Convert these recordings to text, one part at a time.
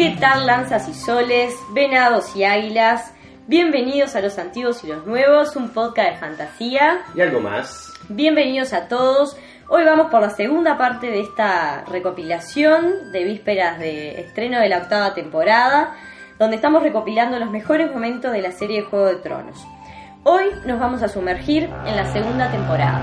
¿Qué tal lanzas y soles, venados y águilas? Bienvenidos a Los Antiguos y los Nuevos, un podcast de fantasía. Y algo más. Bienvenidos a todos. Hoy vamos por la segunda parte de esta recopilación de vísperas de estreno de la octava temporada, donde estamos recopilando los mejores momentos de la serie de Juego de Tronos. Hoy nos vamos a sumergir en la segunda temporada.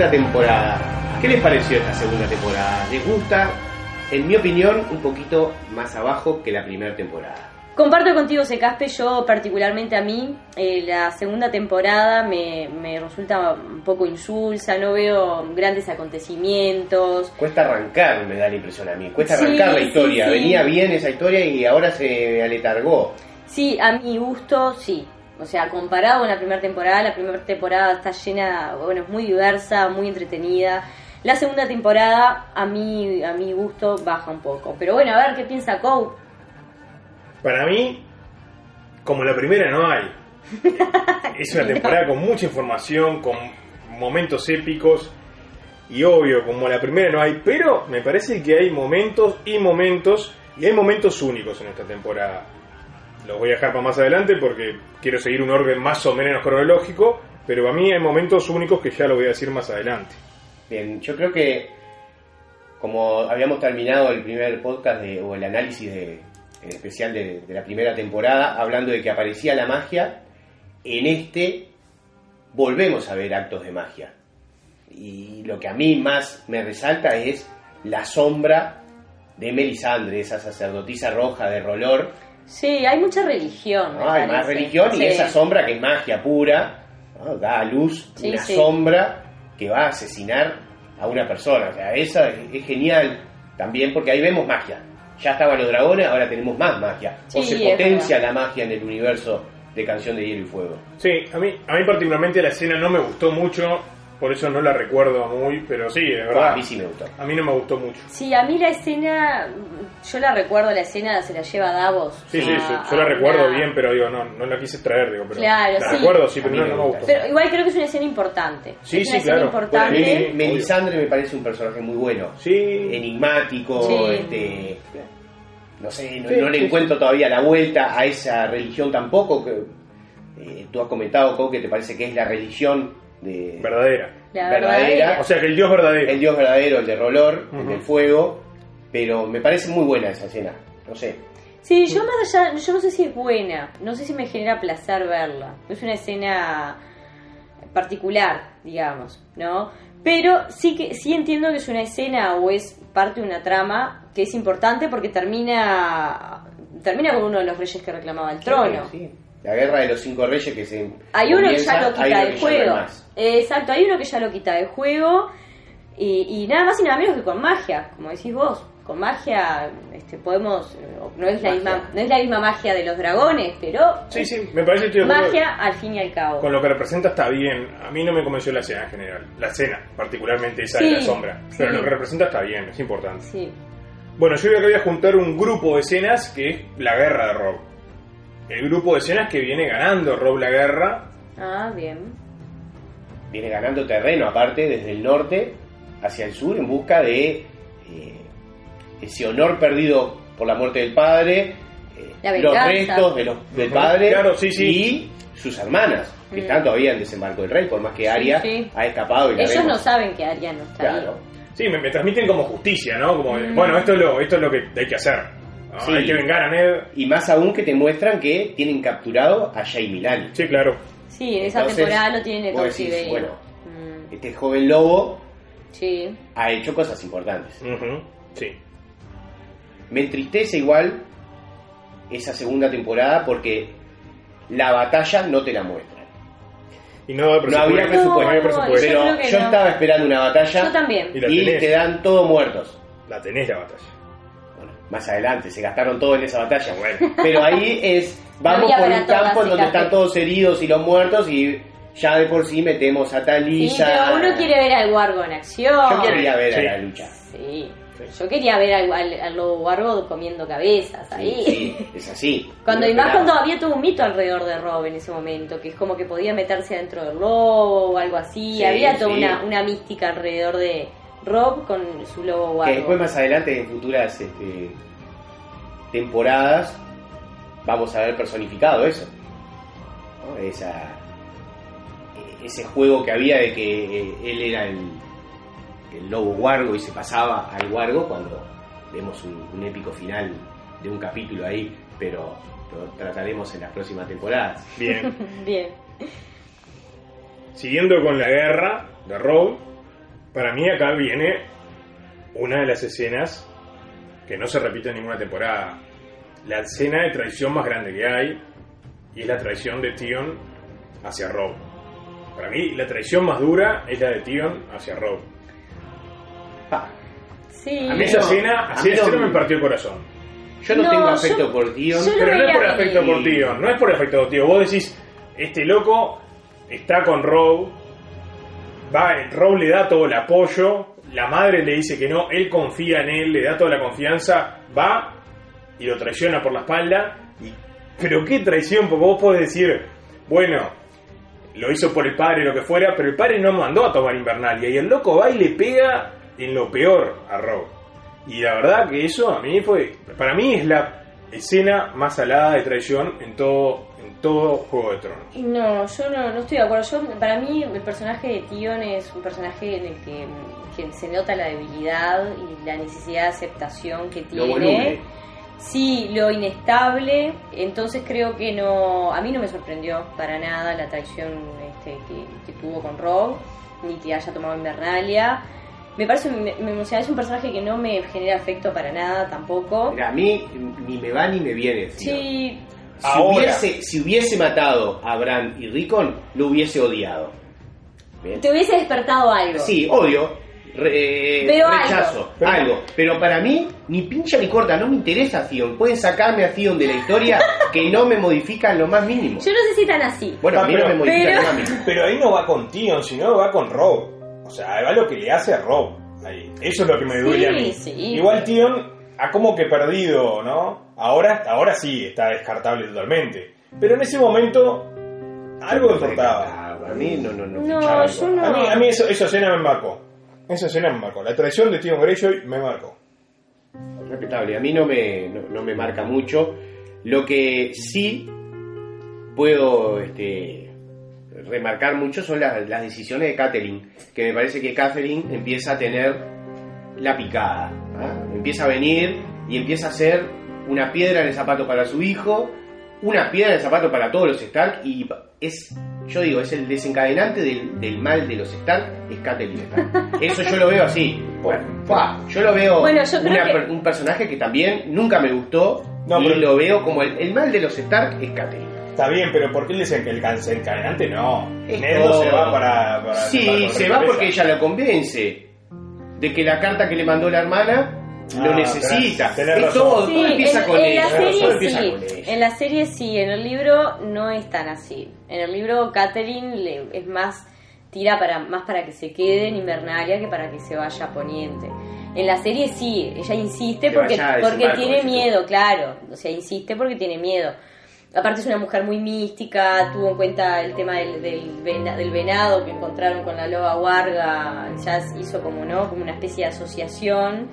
Segunda temporada. ¿Qué les pareció esta segunda temporada? ¿Les gusta? En mi opinión, un poquito más abajo que la primera temporada. Comparto contigo, Secaspe, yo particularmente a mí, eh, la segunda temporada me, me resulta un poco insulsa, no veo grandes acontecimientos. Cuesta arrancar, me da la impresión a mí. Cuesta Sí, arrancar la sí, historia. sí. Venía bien esa historia y ahora se aletargó. Sí, a mi gusto, sí. O sea, comparado con la primera temporada, la primera temporada está llena, bueno, es muy diversa, muy entretenida. La segunda temporada, a mí, a mi gusto, baja un poco. Pero bueno, a ver qué piensa Cole. Para mí, como la primera no hay. Es una temporada con mucha información, con momentos épicos. Y obvio, como la primera no hay. Pero me parece que hay momentos y momentos. Y hay momentos únicos en esta temporada. Los voy a dejar para más adelante porque quiero seguir un orden más o menos cronológico. Pero a mí hay momentos únicos que ya lo voy a decir más adelante. Bien, yo creo que como habíamos terminado el primer podcast de- o el análisis de, el especial de, de la primera temporada, hablando de que aparecía la magia, en este volvemos a ver actos de magia. Y lo que a mí más me resalta es la sombra de Melisandre, esa sacerdotisa roja de Rolor. Sí, hay mucha religión. Hay más religión y esa sombra que es magia pura, ¿no? da a luz Sí, una sí. sombra que va a asesinar a una persona. O sea, esa es, es genial también porque ahí vemos magia. Ya estaban los dragones, ahora tenemos más magia. o se potencia la magia en el universo de Canción de Hielo y Fuego. Sí, a mí, a mí particularmente la escena no me gustó mucho. Por eso no la recuerdo muy. Pero sí, es verdad. a mí sí me gustó. A mí no me gustó mucho. Sí, a mí la escena, yo la recuerdo, la escena se la lleva Davos. Sí, sí, a- sí, yo la recuerdo una- bien, pero digo, no, no la quise traer, digo, pero Claro, la sí. recuerdo, sí, pero no, me no me gustó. Pero igual creo que es una escena importante. Sí, es sí, escena claro. Bueno, a importante. mí Me- Melisandre me parece un personaje muy bueno. Sí, Enigmático, Sí. este, no sé, no, Sí, no le sí, encuentro todavía la vuelta a esa religión tampoco. Que, eh, tú has comentado, Coco, que te parece que es la religión de, verdadera. La verdadera. verdadera. O sea, que el dios verdadero. el dios verdadero, el de Rolor, el del fuego, pero me parece muy buena esa escena. No sé. Sí, yo más allá, yo no sé si es buena, no sé si me genera placer verla. Es una escena particular, digamos, ¿no? Pero sí que sí entiendo que es una escena o es parte de una trama que es importante porque termina termina con uno de los reyes que reclamaba el trono. Sí, sí. La guerra de los cinco reyes que se. Hay uno que ya lo quita del juego. Exacto, hay uno que ya lo quita del juego. Y, y nada más y nada menos que con magia, como decís vos. Con magia este, podemos. eh, No es, la Magia. misma, no es la misma magia de los dragones, pero. Sí, sí, me parece que de. Magia al fin y al cabo. Con lo que representa está bien. A mí no me convenció la escena en general. La escena, particularmente esa de la sombra. Pero sí. lo que representa está bien, es importante. Sí. Bueno, yo voy a juntar un grupo de escenas que es la guerra de Rob. El grupo de escenas que viene ganando Rob la guerra. Ah, bien. Viene ganando terreno, aparte, desde el norte hacia el sur, en busca de eh, ese honor perdido por la muerte del padre, eh, los restos de los, del padre claro, sí, sí. y sus hermanas, que Mm. están todavía en desembarco del rey, por más que Aria sí. ha escapado y la Ellos vemos. no saben que Arya no está Claro. ahí. Sí, me, me transmiten como justicia, ¿no? Como, Mm. bueno, esto es, lo, esto es lo que hay que hacer. ¿no? Sí. Hay que vengar a Ned. Y más aún que te muestran que tienen capturado a Jaime Lani. Sí, claro. Sí, en esa Entonces, temporada lo tienen en vos decís. Bueno, Mm, Este joven lobo sí. ha hecho cosas importantes. Sí. Me entristece igual esa segunda temporada porque la batalla no te la muestra. Y no, había No había presupuesto. presupuesto, no había no, presupuesto. yo Pero yo no. estaba esperando una batalla Yo también. Y te dan todos muertos. La tenés la batalla. Bueno, más adelante, se gastaron todo en esa batalla, bueno. Pero ahí es, vamos por un campo en donde están todos heridos y los muertos y ya de por sí metemos a Sí, Talisa. pero uno quiere ver al Wargo en acción. Yo quería ver Sí. a la lucha. Sí. Yo quería ver al, al, al lobo Wargo comiendo cabezas ahí. Sí, sí, es así. Cuando, y más cuando había todo un mito alrededor de Rob en ese momento, que es como que podía meterse adentro del lobo o algo así. Sí, había toda sí. una, una mística alrededor de Rob con su lobo Que Wargo. después más adelante en futuras este, temporadas vamos a ver personificado eso. ¿no? Esa, ese juego que había de que eh, él era el, el lobo guargo y se pasaba al guargo cuando vemos un, un épico final de un capítulo ahí, pero lo trataremos en las próximas temporadas. Bien. Bien. Siguiendo con la guerra de Rogue, para mí acá viene una de las escenas que no se repite en ninguna temporada. La escena de traición más grande que hay y es la traición de Tion hacia Rogue. Para mí la traición más dura es la de Tion hacia Rogue. Pa, Sí. A mí Esa no, escena, a así mí esa no- escena me partió el corazón. yo no, No, tengo yo- afecto por Tion. Pero no es por afecto por Tion, no es por afecto por Tion. Vos decís, este loco está con Rogue, va, Rogue le da todo el apoyo, la madre le dice que no, él confía en él, le da toda la confianza, va y lo traiciona por la espalda. Y, pero qué traición, porque vos podés decir, bueno, lo hizo por el padre, lo que fuera, pero el padre no mandó a tomar Invernalia y el loco va y le pega en lo peor a Rogue. Y la verdad que eso a mí fue, para mí es la escena más salada de traición en todo, en todo Juego de Tronos. No, yo no, no estoy de acuerdo. Yo, para mí el personaje de Tion es un personaje en el que, que se nota la debilidad y la necesidad de aceptación que Lo tiene. Sí, lo inestable, entonces creo que no, a mí no me sorprendió para nada la traición este, que, que tuvo con Rob, ni que haya tomado Invernalia. Me parece, me, me- o sea, es un personaje que no me genera afecto para nada tampoco. Mira, a mí ni me va ni me viene. Sí, Si Ahora. hubiese, si hubiese matado a Bran y Rickon, lo hubiese odiado. Bien. te hubiese despertado algo. Sí, odio. Re- Pero rechazo, algo. algo. Pero para mí, ni pincha ni corta, no me interesa Theon. Pueden sacarme a Theon de la historia que no me modifican lo más mínimo. Yo no sé si tan así. Bueno, a mí no me modifican pero- lo más mínimo. Pero ahí no va con Tion, sino va con Rob. O sea, va lo que le hace a Rob. Ahí. Eso es lo que me duele a mí. Sí. Igual Tion ha como que perdido, ¿no? Ahora, ahora sí está descartable totalmente. Pero en ese momento algo importaba. A mí no, no, no. No, yo no. A mí, a mí eso- esa escena me marcó. Esa escena me marcó. La traición de Tion Greyjoy me marcó. Respetable, a mí no me, no me marca mucho. Lo que sí puedo este, remarcar mucho son las, las decisiones de Catherine, que me parece que Catherine empieza a tener la picada. ¿ah? Empieza a venir y empieza a ser una piedra en el zapato para su hijo, una piedra en el zapato para todos los Stark y es, yo digo, es el desencadenante del, del mal de los Stark, es Stark. Eso yo lo veo así. Bueno, ¡fua! yo lo veo Bueno, yo una que- un personaje que también nunca me gustó No, y pero- lo veo como el, el mal de los Stark es Catherine. Está bien, pero ¿por qué le dicen que el desencadenante no? No se va para. para Sí, para se va porque ella lo convence de que la carta que le mandó la hermana lo Ah, necesita. tenés- tenés es todo, Sí, todo empieza en, con en ella. la todo serie empieza sí, con ella. en la serie sí, en el libro no es tan así. En el libro Catherine le- es más tira para más para que se quede en Invernalia que para que se vaya a Poniente. En la serie sí, ella insiste Que porque porque tiene miedo, claro, o sea, insiste porque tiene miedo. Aparte es una mujer muy mística, tuvo en cuenta el tema del, del, vena- del venado que encontraron con la loba Warga, ya hizo como no, como una especie de asociación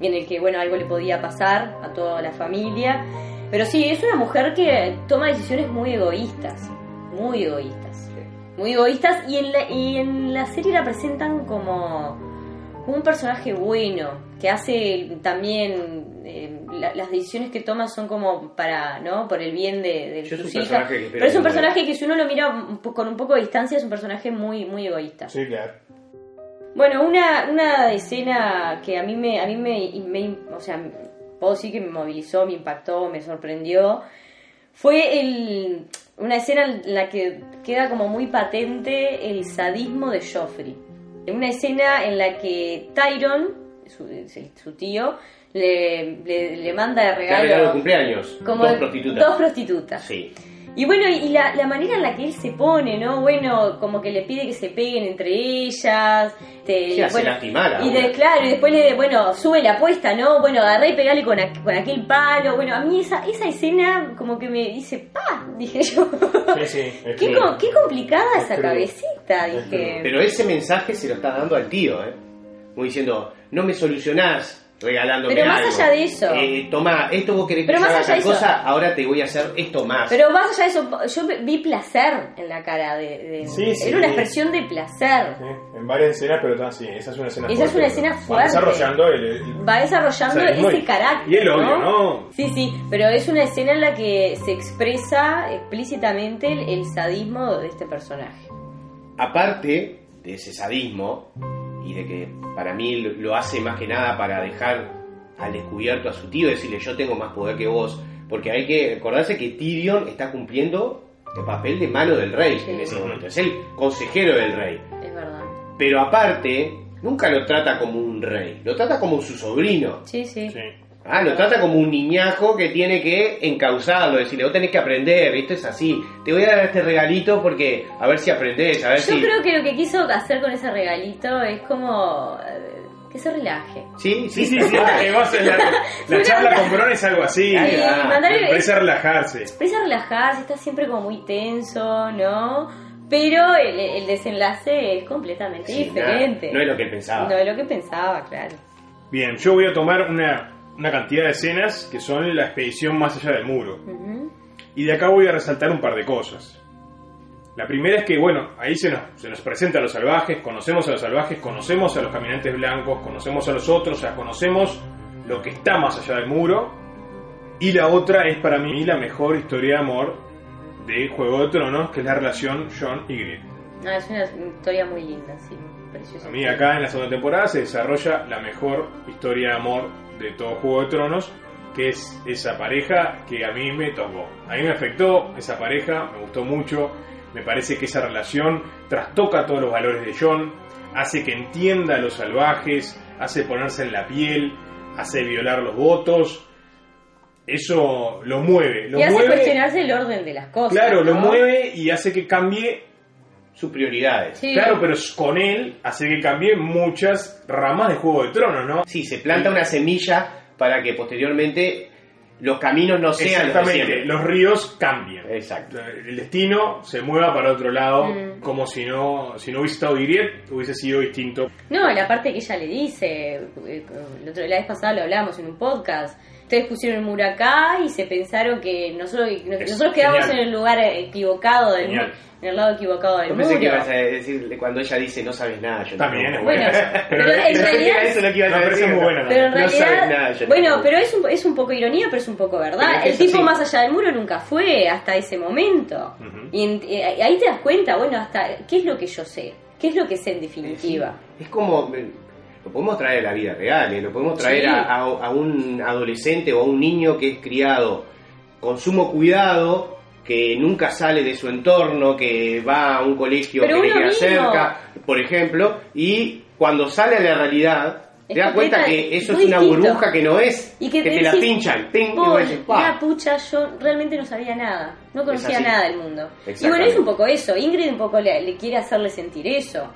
en el que bueno algo le podía pasar a toda la familia. Pero sí, es una mujer que toma decisiones muy egoístas, muy egoístas, muy egoístas y en la, y en la serie la presentan como un personaje bueno, que hace también eh, la- las decisiones que toma son como para, ¿no? Por el bien de, de sus hijas. personaje que espero Pero es un personaje que si uno lo mira con un poco de distancia es un personaje muy, muy egoísta. Sí, claro. Bueno, una, una escena que a mí me, a mí me, me- o sea, puedo decir que me movilizó, me impactó, me sorprendió, fue el, una escena en la que queda como muy patente el sadismo de Joffrey. Una escena en la que Tyron, su, su tío, le, le, le manda de regalo, regalado cumpleaños. como dos prostitutas. dos prostitutas. Sí. Y bueno, y la, la manera en la que él se pone, ¿no? Bueno, como que le pide que se peguen entre ellas. te- Sí, hace bueno, lastimar y de, claro, y después le, bueno, sube la apuesta, ¿no? Bueno, agarré y pegale con, aqu- con aquel palo. Bueno, a mí esa, esa escena como que me dice, ¡pa! Dije yo. Sí, sí. es qué, que- co- qué complicada Es esa crudo. cabecita, Es dije. Pero ese mensaje se lo está dando al tío, ¿eh? Como diciendo, no me solucionás regalándome Pero más algo. allá de eso. Eh, tomá, esto vos querés que Pero yo más haga allá tal de eso. cosa, ahora te voy a hacer esto más. Pero más allá de eso, yo vi placer en la cara de... de- Sí, sí. Era una expresión de placer. Sí, En varias escenas, pero tan- sí, esa es una escena Esa es fuerte, una escena ¿no? Va fuerte. desarrollando el, el- va desarrollando sadismo ese carácter. Y el odio, ¿no? Sí, sí, pero es una escena en la que se expresa explícitamente el, el sadismo de este personaje. Aparte de ese sadismo, y de que para mí lo- lo hace más que nada para dejar al descubierto a su tío, decirle yo tengo más poder que vos, porque hay que acordarse que Tyrion está cumpliendo el papel de mano del rey Sí. en ese momento, es el consejero del rey. Es verdad. Pero aparte, nunca lo trata como un rey, lo trata como su sobrino. Sí, sí. Sí. Ah, lo trata como un niñajo que tiene que encauzarlo, decirle, vos tenés que aprender, esto es así. Te voy a dar este regalito porque a ver si aprendés, a ver Yo si... creo que lo que quiso hacer con ese regalito es como eh, que se relaje. Sí, Sí, sí, sí. la, charla con Bron es algo así. Sí, ah, mandarle- empieza a relajarse. Empieza a relajarse, está siempre como muy tenso, ¿no? Pero el, el desenlace es completamente Sí, diferente. nada, no es lo que pensaba. No es lo que pensaba, claro. Bien, yo voy a tomar una, una cantidad de escenas que son la expedición más allá del muro. Y de acá voy a resaltar un par de cosas. La primera es que, bueno, ahí se nos, se nos presenta a los salvajes, conocemos a los salvajes, conocemos a los caminantes blancos, conocemos a los otros, o sea, conocemos lo que está más allá del muro. Y la otra es para mí la mejor historia de amor de Juego de Tronos, que es la relación John y Grit. Ah, es una historia muy linda, sí, preciosa. A mí acá en la segunda temporada se desarrolla la mejor historia de amor de todo Juego de Tronos, que es esa pareja que a mí me tocó. A mí me afectó esa pareja, me gustó mucho, me parece que esa relación trastoca todos los valores de John, hace que entienda a los salvajes, hace ponerse en la piel, hace violar los votos. Eso lo mueve, lo y hace mueve. cuestionarse el orden de las cosas. Claro, lo mueve y hace que cambie Sus prioridades. Sí. Claro, pero con él hace que cambie muchas ramas de Juego de Tronos, ¿no? Sí, se planta una semilla para que posteriormente los caminos no sean los de Exactamente, los ríos cambian. Exacto. El destino se mueva para otro lado, Mm. como si no, si no hubiese estado Diriet, hubiese sido distinto. No, la parte que ella le dice, eh, la vez pasada lo hablamos en un podcast. Ustedes pusieron el muro acá y se pensaron que nosotros, nosotros quedamos genial. en el lugar equivocado del Genial. muro, en el lado equivocado del Yo muro. pensé que ibas a decir cuando ella dice no sabes nada. Yo También no es Bueno, buena. pero Pero en realidad- lo que a No, decir, es muy. Pero en No realidad, sabe nada, yo no bueno, pero es un, es un poco ironía, pero es un poco verdad. El tipo más allá del muro nunca fue hasta ese momento. Y en- eh, ahí te das cuenta, bueno, hasta qué es lo que yo sé, qué es lo que sé en definitiva. Es como, lo podemos traer a la vida real, eh, lo podemos traer Sí. a, a- a un adolescente o a un niño que es criado con sumo cuidado, que nunca sale de su entorno, que va a un colegio Pero que le queda cerca, por ejemplo, y cuando sale a la realidad, te das cuenta que eso es una distinto. burbuja que no es, Y que, que te la pinchan, ping, y "Vos, vos decís, "Pa". mira, pucha, yo realmente no sabía nada, no conocía nada del mundo. Y bueno, es un poco eso, Ingrid un poco le, le quiere hacerle sentir eso.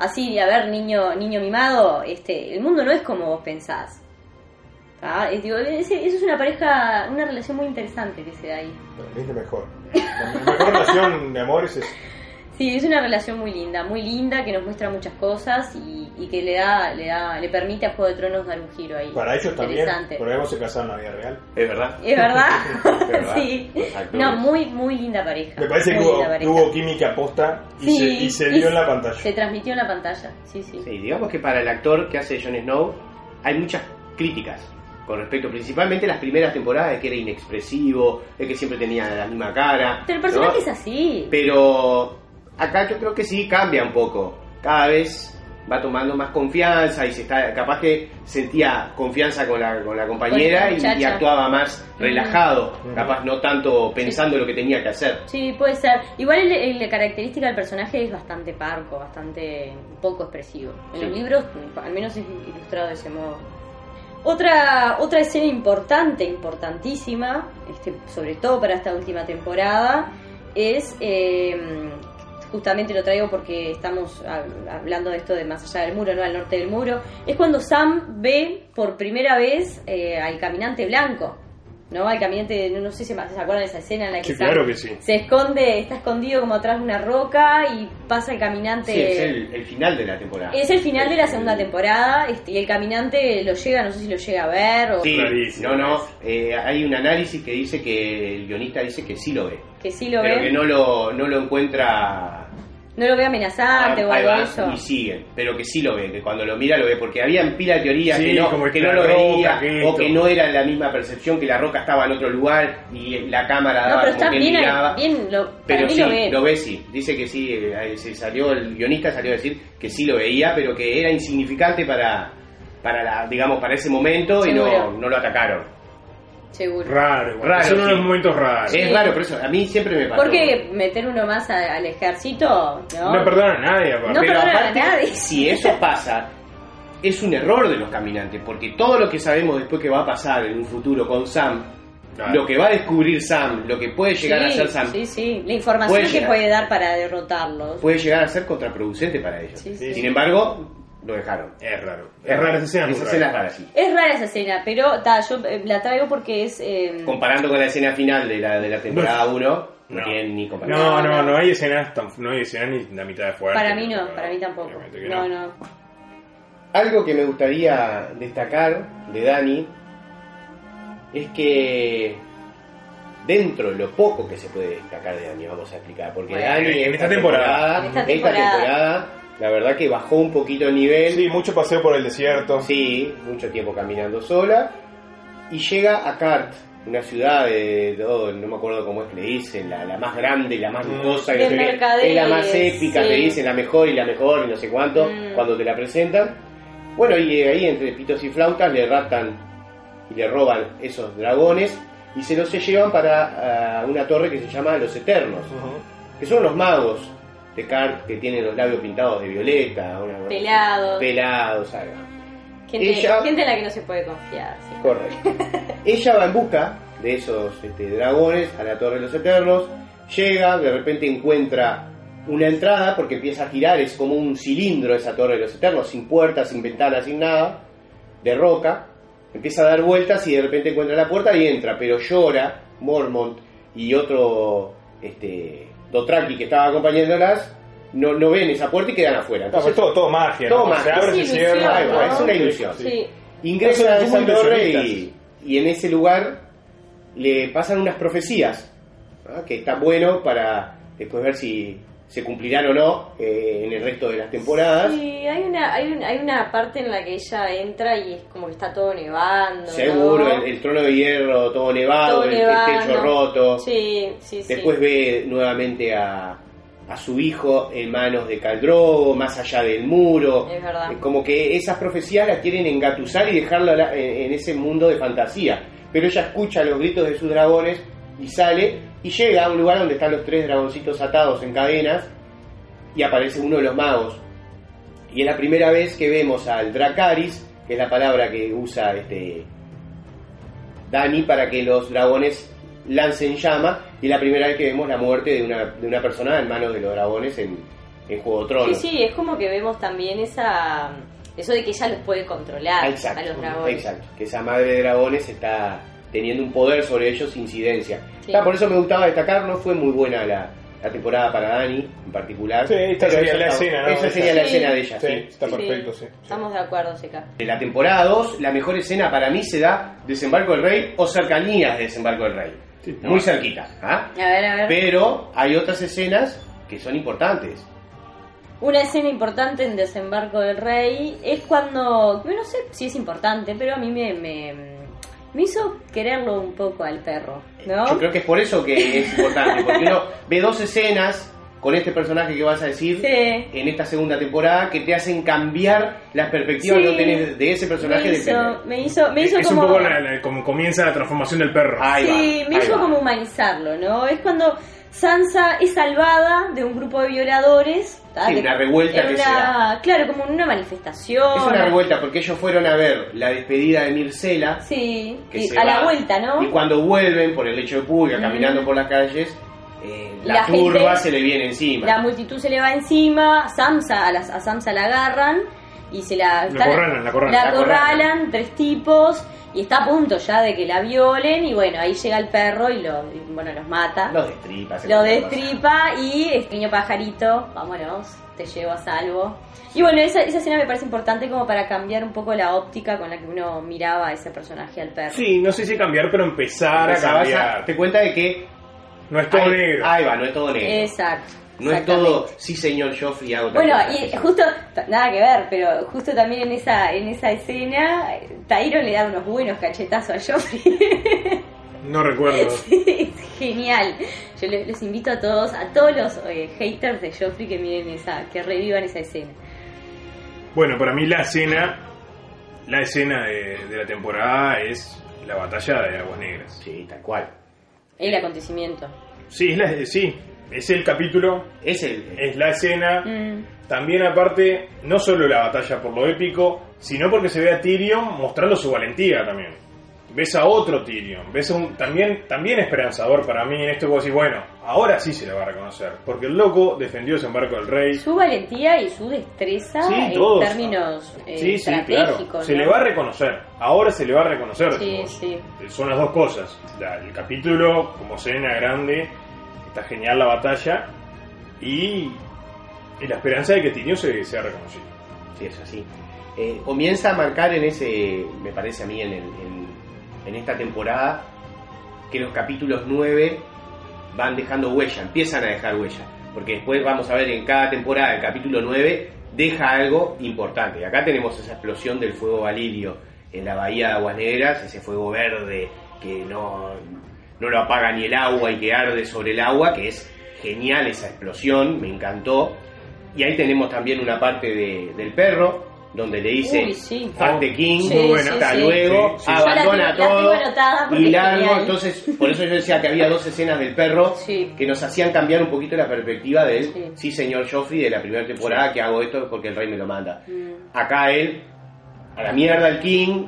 Así, a ver, niño, niño mimado, este, el mundo no es como vos pensás. Ah, eh, digo, ese- eso es una pareja, una relación muy interesante que se da ahí. Es mejor. La mejor relación de amor es. Sí, es una relación muy linda, muy linda, que nos muestra muchas cosas y, y que le da, le da, le permite a Juego de Tronos dar un giro ahí. Para ellos también, por algo se casaron en la vida real. Es verdad. ¿Es verdad? Es verdad. sí. No, muy, muy linda pareja. Me parece que hubo, hubo química posta y, Sí, se, y se vio en la pantalla. Se transmitió en la pantalla, sí, sí. Sí, digamos que para el actor que hace Jon Snow hay muchas críticas con respecto principalmente a las primeras temporadas de que era inexpresivo, de que siempre tenía la misma cara. Pero el personaje ¿no? es así. Pero acá yo creo que sí cambia un poco. Cada vez va tomando más confianza y se está capaz que sentía confianza con la, con la compañera Con la y, actuaba más relajado, capaz no tanto pensando lo que tenía que hacer. Sí, puede ser. Igual la característica del personaje es bastante parco, bastante poco expresivo. En Sí. los libros, al menos es ilustrado de ese modo. Otra, otra escena importante, importantísima, este, sobre todo para esta última temporada, es, eh, justamente lo traigo porque estamos hab- hablando de esto de más allá del muro, no al norte del muro, es cuando Sam ve por primera vez eh, al caminante blanco. ¿No? Al caminante, no, no sé si se acuerdan de esa escena en la que Sí, Sam claro que sí. se esconde, está escondido como atrás de una roca y pasa el caminante. Sí, es el, el final de la temporada. Es el final de la segunda El- temporada este, y el caminante lo llega, no sé si lo llega a ver o Sí, no, no. eh, hay un análisis que dice que el guionista dice que sí lo ve, que sí lo pero ve, que no lo, no lo encuentra no lo ve amenazante o algo va, de eso. y siguen, pero que sí lo ve, que cuando lo mira lo ve, porque había pila de teorías Sí, que no, como que que no lo roca, veía, que o que no era la misma percepción, que la roca estaba en otro lugar y la cámara No, daba pero como está que bien, miraba. bien lo, para Pero sí, lo ve. lo ve sí, dice que sí, eh, se salió, el guionista salió a decir que sí lo veía, pero que era insignificante para, para la, digamos, para ese momento y no, no lo atacaron. Seguro. Raro, igual. Raro, Son unos sí. momentos raros. Es raro, por eso a mí siempre me pasó. Porque meter uno más a- al ejército, ¿no? No perdonan a nadie, aparte. No Pero perdonan a aparte, nadie. si eso pasa, es un error de los caminantes, porque todo lo que sabemos después que va a pasar en un futuro con Sam, Claro. lo que va a descubrir Sam, lo que puede llegar a ser Sam, sí, sí. La información Puede que llegar. puede dar para derrotarlos. puede llegar a ser contraproducente para ellos. Sí, sí. Sin embargo, lo dejaron. Es raro. Es rara esa escena. Esa escena es rara. sí. Es rara esa escena, pero ta, yo eh, la traigo porque es... eh, Comparando con la escena final de la, de la temporada 1, no, No. tienen ni comparación. No, No, no, hay escenas, tan, no hay escenas ni la mitad de fuerte. para mí no, para mí tampoco. Obviamente que No, no. Algo que me gustaría destacar de Dani es que dentro de lo poco que se puede destacar de Dani, vamos a explicar, porque Bueno, Dani en esta temporada. En esta esta temporada. La verdad que bajó un poquito el nivel, Sí, mucho paseo por el desierto. sí, mucho tiempo caminando sola, y llega a Kart, una ciudad de, de- oh, no me acuerdo cómo es que le dicen, la, la más grande y la más Mm. lujosa, De sé qué, mercaderes, es la más épica, sí. te dicen la mejor y la mejor y no sé cuánto, Mm. cuando te la presentan. Bueno, y ahí entre pitos y flautas le raptan y le roban esos dragones y se los llevan para ah, una torre que se llama Los Eternos, que son los magos de Kart que tienen los labios pintados de violeta, una- Pelados. pelados, algo. Gente, Ella- gente en la que no se puede confiar. sí. Correcto. Ella va en busca de esos este, dragones a la Torre de los Eternos, llega, de repente encuentra una entrada porque empieza a girar, es como un cilindro esa Torre de los Eternos, sin puertas, sin ventanas, sin nada, de roca, empieza a dar vueltas y de repente encuentra la puerta y entra, pero llora Mormont y otro este, Dotraki que estaba acompañándolas, no, no ven esa puerta y quedan afuera. Pues Entonces, todo, todo magia. Todo ¿no? Se magia. abre, Es se cierra. Ahí va, ¿no? es una ilusión. Sí. Ingresa a esa torre y, y en ese lugar le pasan unas profecías ¿no? que están bueno para después ver si se cumplirán o no eh, en el resto de las temporadas. Sí, hay una, hay, un- hay una parte en la que ella entra y es como que está todo nevando. Seguro, ¿no? el, el trono de hierro todo nevado, Todo el, el nevando. techo roto. Sí, sí, sí. Después ve nuevamente a, a su hijo en manos de Caldrogo, más allá del muro. Es verdad. Eh, Como que esas profecías las quieren engatusar y dejarla la- en, en ese mundo de fantasía. Pero ella escucha los gritos de sus dragones y sale y llega a un lugar donde están los tres dragoncitos atados en cadenas y aparece uno de los magos. Y es la primera vez que vemos al Dracaris, que es la palabra que usa este Dani para que los dragones lancen llama, y es la primera vez que vemos la muerte de una, de una persona en manos de los dragones en, en Juego de Sí, Tronos. sí, es como que vemos también esa eso de que ella los puede controlar Exacto, a los dragones. exacto, que esa madre de dragones está teniendo un poder sobre ellos incidencia. Sí. Ah, por eso me gustaba destacar, no fue muy buena la, la temporada para Dani en particular. Sí, esta sería esa la escena, ¿no? Esa sería la escena de ella, Sí, sí. está perfecto, sí. Estamos de acuerdo, Seca. De la temporada 2, la mejor escena para mí se da Desembarco del Rey o cercanías de Desembarco del Rey. Sí, Muy no. cerquita. ¿ah? A ver, a ver. Pero hay otras escenas que son importantes. Una escena importante en Desembarco del Rey es cuando, yo no sé si es importante, pero a mí me, me, me hizo quererlo un poco al perro, ¿no? Yo creo que es por eso que es importante, porque uno ve dos escenas con este personaje que vas a decir Sí. en esta segunda temporada que te hacen cambiar las perspectivas Sí. que tenés de ese personaje me del hizo, primero. me hizo, me hizo es como... un poco la- la- como comienza la transformación del perro. Ahí va, sí, me hizo va. como humanizarlo, ¿no? Es cuando Sansa es salvada de un grupo de violadores. Sí, De- una revuelta que una- se da. Claro, como una manifestación. Es una revuelta porque ellos fueron a ver la despedida de Mircela Sí, que y a la va, vuelta, ¿no? Y cuando vuelven por el lecho de pulga, Mm. caminando por las calles, eh, la, La gente- turba se le viene encima. La multitud se le va encima, Samsa, a, las- a Samsa la agarran y se la... La acorralan, la acorralan. tres tipos, y está a punto ya de que la violen, y bueno, ahí llega el perro y, lo, y, bueno, los mata. Los destripa. lo pasa. destripa y este niño pajarito, vámonos, te llevo a salvo. Y bueno, esa, esa escena me parece importante como para cambiar un poco la óptica con la que uno miraba a ese personaje al perro. Sí, no sé si cambiar, pero empezar a Empezabas a- cambiar. Te cuenta de que. No es todo ahí, negro. Ahí va, no es todo negro. Exacto. No es todo, sí señor Joffrey, hago tal Bueno, cosa". y justo, nada que ver, pero justo también en esa en esa escena, Tyron le da unos buenos cachetazos a Joffrey. No recuerdo. es genial. Yo le- los invito a todos, a todos los eh, haters de Joffrey que miren esa, que revivan esa escena. Bueno, para mí la escena, la escena de, de la temporada es la batalla de Aguas Negras. Sí, tal cual. El acontecimiento. Sí, es, la- sí, es el capítulo, Es el. es la escena. Mm, También aparte, no solo la batalla por lo épico, sino porque se ve a Tyrion mostrando su valentía también. Ves a otro Tyrion, ves a un también, también esperanzador para mí en esto vos decís, bueno, ahora sí se le va a reconocer, porque el loco defendió Desembarco del Rey. Su valentía y su destreza Sí, en todos. términos eh, Sí, sí, claro. estratégicos. Se ¿no? le va a reconocer. Ahora se le va a reconocer. Sí, decimos. sí. Son las dos cosas. El capítulo, como escena grande, está genial la batalla. Y, y la esperanza de que Tyrion se sea reconocido. Sí, es así. Eh, comienza a marcar en ese, me parece a mí, en, en esta temporada, que los capítulos 9 van dejando huella, empiezan a dejar huella. Porque después vamos a ver en cada temporada, el capítulo 9 deja algo importante. Acá tenemos esa explosión del fuego valirio en la bahía de Aguas Negras, ese fuego verde que no, no lo apaga ni el agua y que arde sobre el agua, que es genial esa explosión, me encantó. Y ahí tenemos también una parte de- del perro, donde le dice Uy, sí. Fuck the King, Sí, buena. sí, hasta sí. luego, Sí, sí. abandona todo y largo. Entonces, por eso yo decía que había dos escenas del perro Sí. que nos hacían cambiar un poquito la perspectiva de él. Sí. Sí, señor Joffrey, de la primera temporada que hago esto porque el rey me lo manda. Mm. Acá él, a la mierda el King,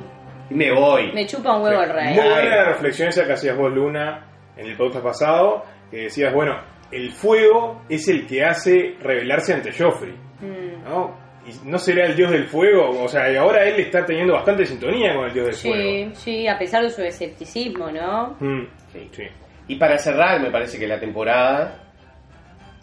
me voy. Me chupa un huevo el rey. Muy buena la reflexión esa que hacías vos, Luna, en el podcast pasado, que decías, bueno, el fuego es el que hace rebelarse ante Joffrey, Mm. ¿no? Y no será el dios del fuego, o sea, y ahora él está teniendo bastante sintonía con el dios del Sí, fuego. sí, a pesar de su escepticismo, ¿no? Mm, Sí. sí. Y para cerrar, me parece que la temporada,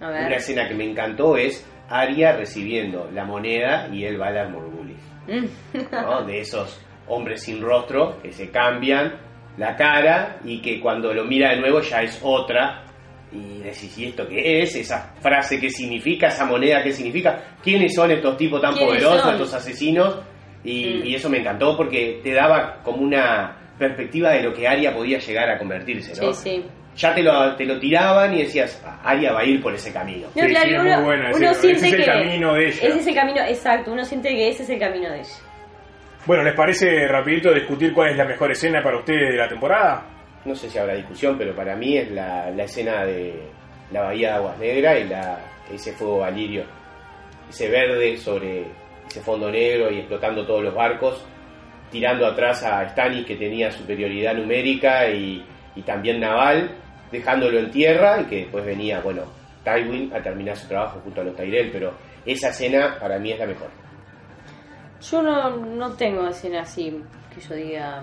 A una ver. escena que me encantó es Arya recibiendo la moneda y el Valar Morghulis. Mm. ¿no? de esos hombres sin rostro que se cambian la cara y que cuando lo mira de nuevo ya es otra. Y decís, ¿y esto qué es? Esa frase, ¿qué significa? ¿Esa moneda qué significa? ¿Quiénes son estos tipos tan ¿Quiénes poderosos, son? estos asesinos? Y, Mm. y eso me encantó porque te daba como una perspectiva de lo que Arya podía llegar a convertirse, ¿no? Sí, sí. Ya te lo, te lo tiraban y decías, "Ah, Arya va a ir por ese camino. No, Sí, claro, sí, es uno, muy buena, uno ese- es el que camino de ella. Ese es el camino, exacto. Uno siente que ese es el camino de ella. Bueno, ¿les parece rapidito discutir cuál es la mejor escena para ustedes de la temporada? no sé si habrá discusión, pero para mí es la, escena de la bahía de Aguas Negras y la, ese fuego valirio, ese verde sobre ese fondo negro y explotando todos los barcos, tirando atrás a Stannis que tenía superioridad numérica y, y también naval, dejándolo en tierra y que después venía, bueno, Tywin a terminar su trabajo junto a los Tyrell, pero esa escena para mí es la mejor. Yo no, no tengo escena así que yo diga.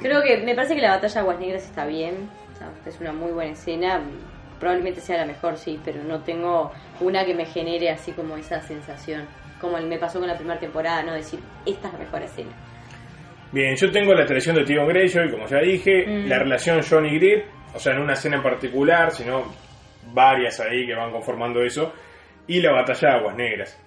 Creo que me parece que la batalla de Aguas Negras está bien. o sea, es una muy buena escena. probablemente sea la mejor, sí, pero no tengo una que me genere así como esa sensación, como me pasó con la primera temporada, no decir, esta es la mejor escena. Bien, yo tengo la tradición de Tion Greyjoy, como ya dije, Mm. la relación John y Grip, o sea, no una escena en particular, sino varias ahí que van conformando eso, y la batalla de Aguas Negras.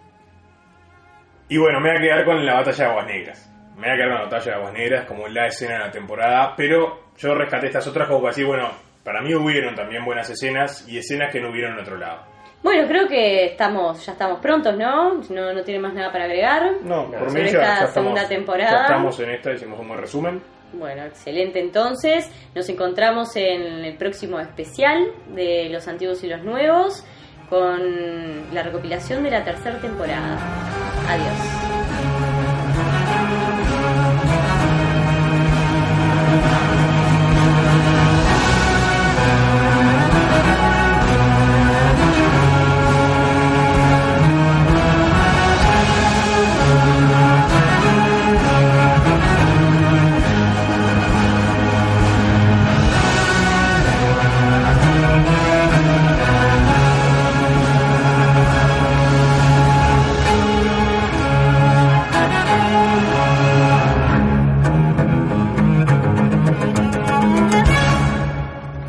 Y bueno, me voy a quedar con la batalla de Aguas Negras. Me voy a quedar con la batalla de Aguas Negras como la escena de la temporada, pero yo rescaté estas otras como para decir, bueno, para mí hubieron también buenas escenas y escenas que no hubieron en otro lado. Bueno, creo que estamos, ya estamos prontos, ¿no? No, no tiene más nada para agregar. No, No, por sobre mí ya, esta ya estamos, segunda temporada. ya estamos en esta, hicimos un buen resumen. Bueno, excelente entonces. Nos encontramos en el próximo especial de los antiguos y los nuevos con la recopilación de la tercera temporada. Adiós.